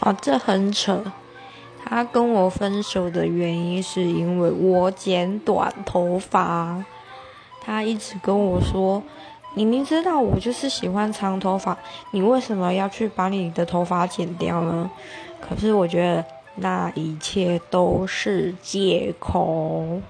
啊，这很扯。他跟我分手的原因是因为我剪短头发。他一直跟我说：‘你明知道我就是喜欢长头发，你为什么要去把你的头发剪掉呢？’可是我觉得那一切都是借口。